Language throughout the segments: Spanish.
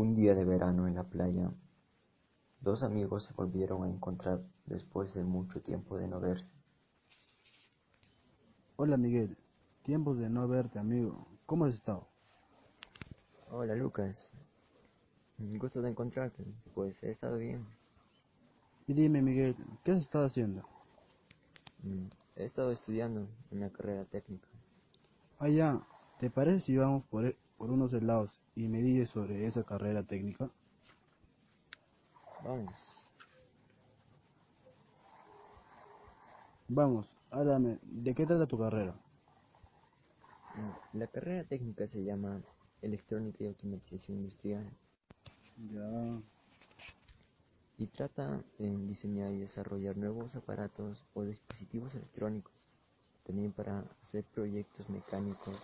Un día de verano en la playa, dos amigos se volvieron a encontrar después de mucho tiempo de no verse. Hola Miguel, tiempos de no verte amigo, ¿cómo has estado? Hola Lucas, un gusto de encontrarte, pues he estado bien. Y dime Miguel, ¿qué has estado haciendo? Mm, He estado estudiando una carrera técnica. Ah ya, ¿te parece si vamos por, por unos helados y me dices sobre esa carrera técnica? Vamos. Vamos, háblame, ¿de qué trata tu carrera? Mm, La carrera técnica se llama Electrónica y Automatización Industrial Ya, y trata en diseñar y desarrollar nuevos aparatos o dispositivos electrónicos, también para hacer proyectos mecánicos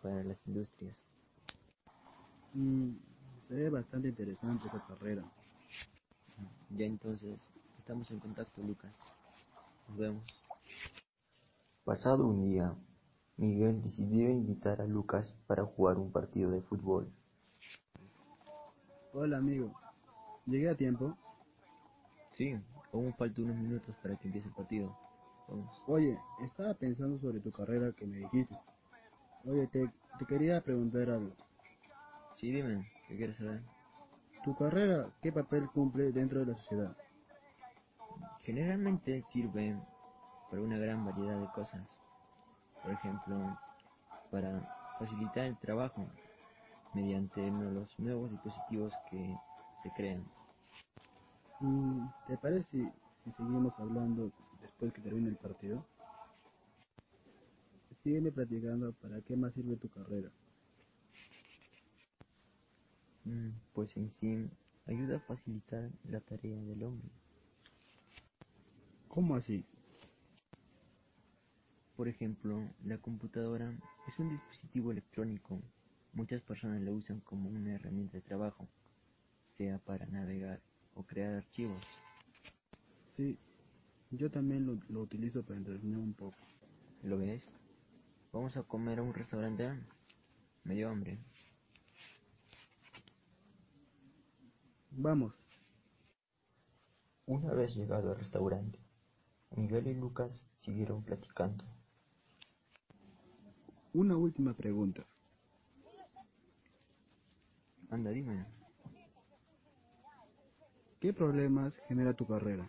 para las industrias. Mm, se ve bastante interesante esa carrera. Ya entonces, estamos en contacto, Lucas. Nos vemos. Pasado un día, Miguel decidió invitar a Lucas para jugar un partido de fútbol. Hola amigo, ¿llegué a tiempo? Sí, aún faltan unos minutos para que empiece el partido. Vamos. Oye, estaba pensando sobre tu carrera que me dijiste. Oye, te, te quería preguntar algo. Sí, dime, ¿qué quieres saber? ¿Tu carrera qué papel cumple dentro de la sociedad? Generalmente sirve para una gran variedad de cosas. Por ejemplo, para facilitar el trabajo mediante los nuevos dispositivos que se crean. Mm, ¿Te parece si, si seguimos hablando después que termine el partido? Sígueme platicando para qué más sirve tu carrera. Mm, Pues en sí ayuda a facilitar la tarea del hombre. ¿Cómo así? Por ejemplo, la computadora es un dispositivo electrónico. Muchas personas la usan como una herramienta de trabajo, sea para navegar o crear archivos. Sí, yo también lo, lo utilizo para entretener un poco. ¿Lo ves? Vamos a comer a un restaurante. Me dio hambre. Vamos, Una vez llegado al restaurante, Miguel y Lucas siguieron platicando. una última pregunta. Anda, dime. ¿Qué problemas genera tu carrera?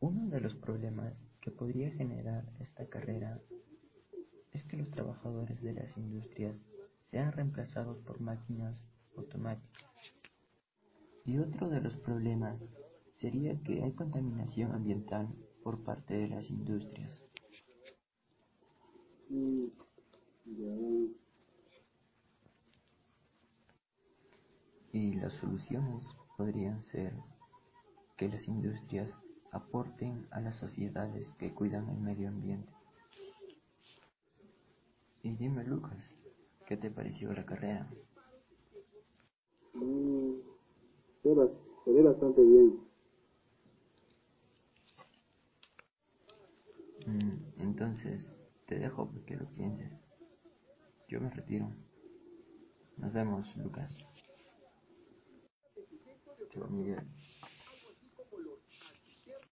Uno de los problemas que podría generar esta carrera es que los trabajadores de las industrias sean reemplazados por máquinas automáticas. Y otro de los problemas sería que hay contaminación ambiental por parte de las industrias. Y las soluciones podrían ser que las industrias aporten a las sociedades que cuidan el medio ambiente. Y dime, Lucas, ¿qué te pareció la carrera? Mm, se ve bastante bien. Mm, entonces, te dejo porque lo pienses. Yo me retiro. Nos vemos, Lucas. Chao, Miguel.